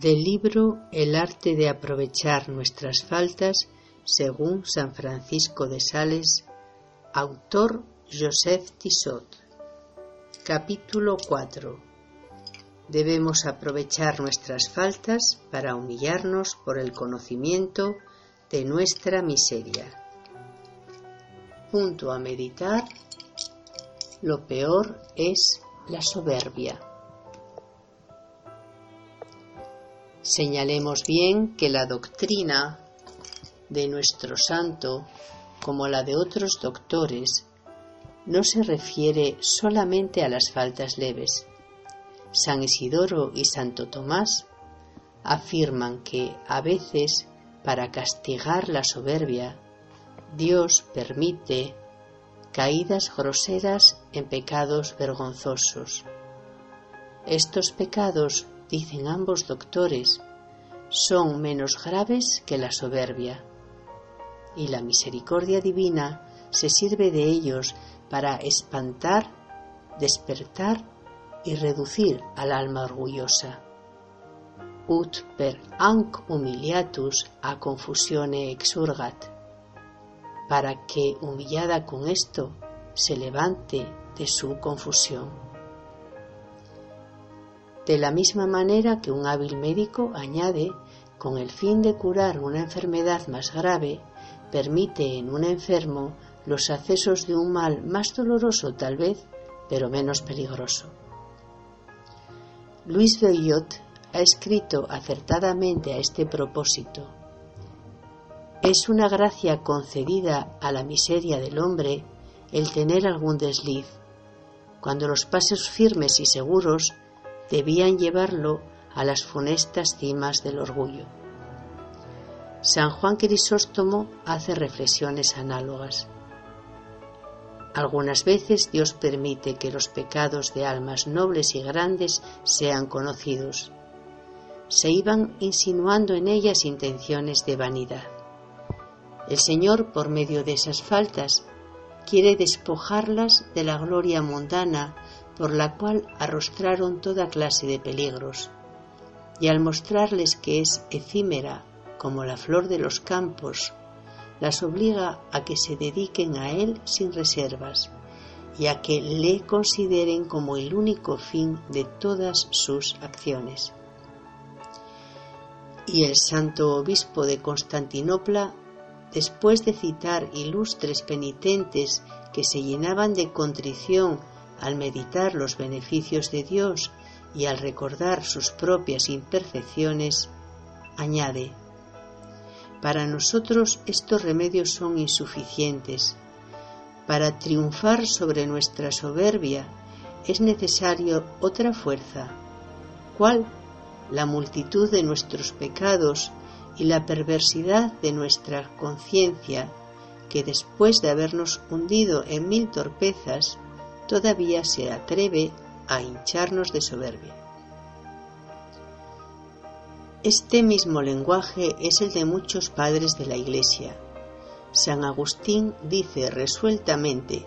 Del libro El arte de aprovechar nuestras faltas, según San Francisco de Sales, autor Joseph Tissot. Capítulo 4. Debemos aprovechar nuestras faltas para humillarnos por el conocimiento de nuestra miseria. Punto a meditar. Lo peor es la soberbia. Señalemos bien que la doctrina de nuestro santo, como la de otros doctores, no se refiere solamente a las faltas leves. San Isidoro y Santo Tomás afirman que a veces, para castigar la soberbia, Dios permite caídas groseras en pecados vergonzosos. Estos pecados dicen ambos doctores, son menos graves que la soberbia. Y la misericordia divina se sirve de ellos para espantar, despertar y reducir al alma orgullosa. Ut per anc humiliatus a confusione exurgat, para que, humillada con esto, se levante de su confusión de la misma manera que un hábil médico añade, con el fin de curar una enfermedad más grave, permite en un enfermo los accesos de un mal más doloroso tal vez, pero menos peligroso. Luis Bellot ha escrito acertadamente a este propósito. Es una gracia concedida a la miseria del hombre el tener algún desliz. Cuando los pasos firmes y seguros debían llevarlo a las funestas cimas del orgullo. San Juan Crisóstomo hace reflexiones análogas. Algunas veces Dios permite que los pecados de almas nobles y grandes sean conocidos. Se iban insinuando en ellas intenciones de vanidad. El Señor, por medio de esas faltas, quiere despojarlas de la gloria mundana por la cual arrostraron toda clase de peligros, y al mostrarles que es efímera como la flor de los campos, las obliga a que se dediquen a Él sin reservas y a que le consideren como el único fin de todas sus acciones. Y el santo obispo de Constantinopla, después de citar ilustres penitentes que se llenaban de contrición al meditar los beneficios de Dios y al recordar sus propias imperfecciones, añade, para nosotros estos remedios son insuficientes. Para triunfar sobre nuestra soberbia es necesario otra fuerza. ¿Cuál? La multitud de nuestros pecados y la perversidad de nuestra conciencia, que después de habernos hundido en mil torpezas, todavía se atreve a hincharnos de soberbia. Este mismo lenguaje es el de muchos padres de la Iglesia. San Agustín dice resueltamente,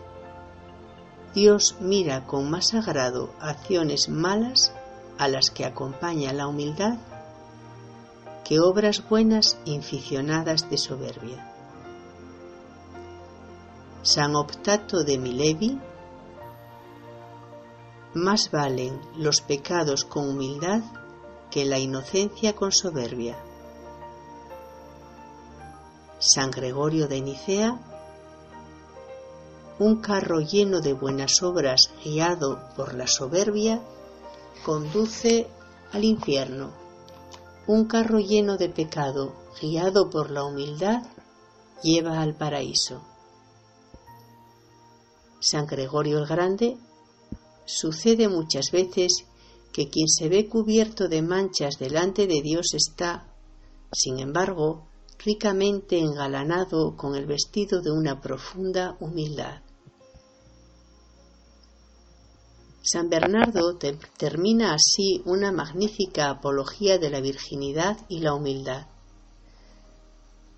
Dios mira con más agrado acciones malas a las que acompaña la humildad que obras buenas inficionadas de soberbia. San Optato de Milevi más valen los pecados con humildad que la inocencia con soberbia. San Gregorio de Nicea, un carro lleno de buenas obras guiado por la soberbia conduce al infierno. Un carro lleno de pecado guiado por la humildad lleva al paraíso. San Gregorio el Grande Sucede muchas veces que quien se ve cubierto de manchas delante de Dios está, sin embargo, ricamente engalanado con el vestido de una profunda humildad. San Bernardo termina así una magnífica apología de la virginidad y la humildad.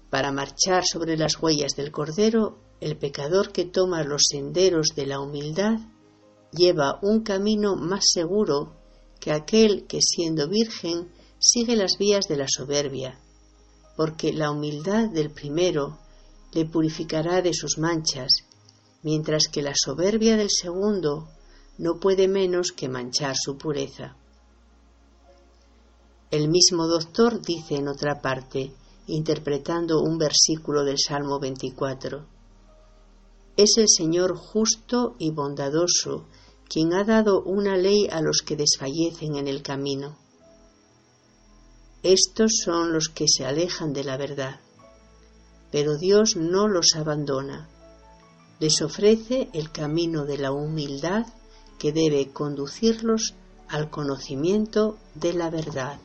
Para marchar sobre las huellas del Cordero, el pecador que toma los senderos de la humildad lleva un camino más seguro que aquel que siendo virgen sigue las vías de la soberbia, porque la humildad del primero le purificará de sus manchas, mientras que la soberbia del segundo no puede menos que manchar su pureza. El mismo doctor dice en otra parte, interpretando un versículo del Salmo 24, Es el Señor justo y bondadoso quien ha dado una ley a los que desfallecen en el camino. Estos son los que se alejan de la verdad, pero Dios no los abandona. Les ofrece el camino de la humildad que debe conducirlos al conocimiento de la verdad.